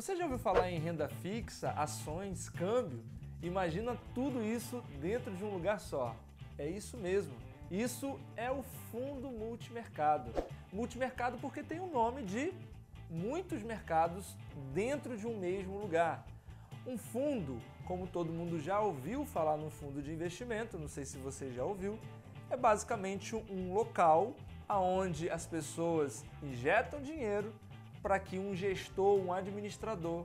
Você já ouviu falar em renda fixa, ações, câmbio? Imagina tudo isso dentro de um lugar só. É isso mesmo. Isso é o fundo multimercado. Multimercado porque tem o nome de muitos mercados dentro de um mesmo lugar. Um fundo, como todo mundo já ouviu falar no fundo de investimento, não sei se você já ouviu, é basicamente um local aonde as pessoas injetam dinheiro para que um gestor, um administrador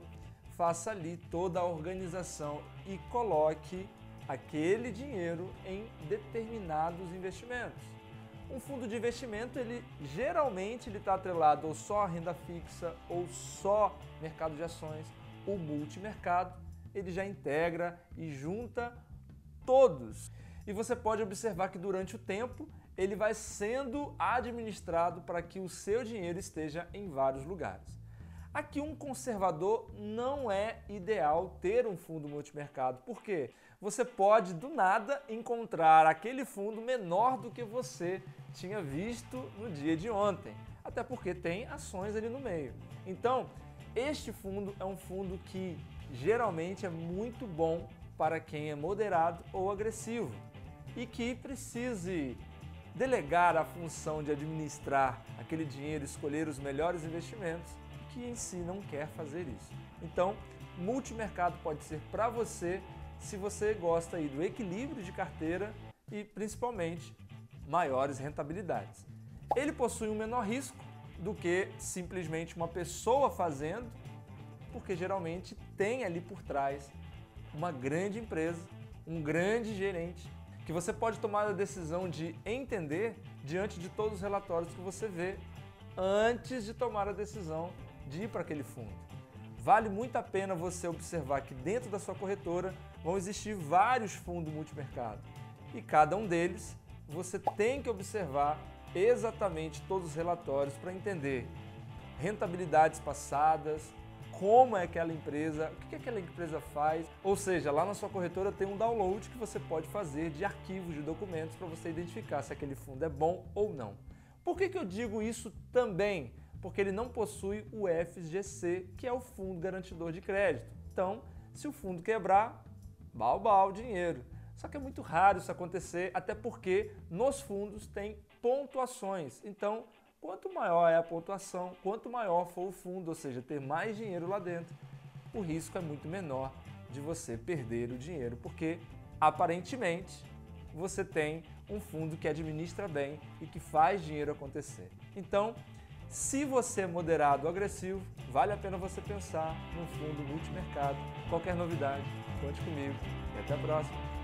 faça ali toda a organização e coloque aquele dinheiro em determinados investimentos. Um fundo de investimento, ele geralmente ele está atrelado ou só a renda fixa ou só mercado de ações. O multimercado, ele já integra e junta todos. E você pode observar que durante o tempo ele vai sendo administrado para que o seu dinheiro esteja em vários lugares. Aqui um conservador não é ideal ter um fundo multimercado, porque você pode do nada encontrar aquele fundo menor do que você tinha visto no dia de ontem, até porque tem ações ali no meio. Então, este fundo é um fundo que geralmente é muito bom para quem é moderado ou agressivo e que precise delegar a função de administrar aquele dinheiro, escolher os melhores investimentos, que em si não quer fazer isso. Então, multimercado pode ser para você se você gosta aí do equilíbrio de carteira e principalmente maiores rentabilidades. Ele possui um menor risco do que simplesmente uma pessoa fazendo, porque geralmente tem ali por trás uma grande empresa, um grande gerente que você pode tomar a decisão de entender diante de todos os relatórios que você vê antes de tomar a decisão de ir para aquele fundo. Vale muito a pena você observar que dentro da sua corretora vão existir vários fundos multimercado e cada um deles você tem que observar exatamente todos os relatórios para entender rentabilidades passadas, como é aquela empresa, o que aquela empresa faz. Ou seja, lá na sua corretora tem um download que você pode fazer de arquivos de documentos para você identificar se aquele fundo é bom ou não. Por que, que eu digo isso também? Porque ele não possui o FGC, que é o Fundo Garantidor de Crédito. Então, se o fundo quebrar, balbal dinheiro. Só que é muito raro isso acontecer, até porque nos fundos tem pontuações. Então, Quanto maior é a pontuação, quanto maior for o fundo, ou seja, ter mais dinheiro lá dentro, o risco é muito menor de você perder o dinheiro, porque aparentemente você tem um fundo que administra bem e que faz dinheiro acontecer. Então, se você é moderado ou agressivo, vale a pena você pensar num fundo multimercado. Qualquer novidade, conte comigo e até a próxima.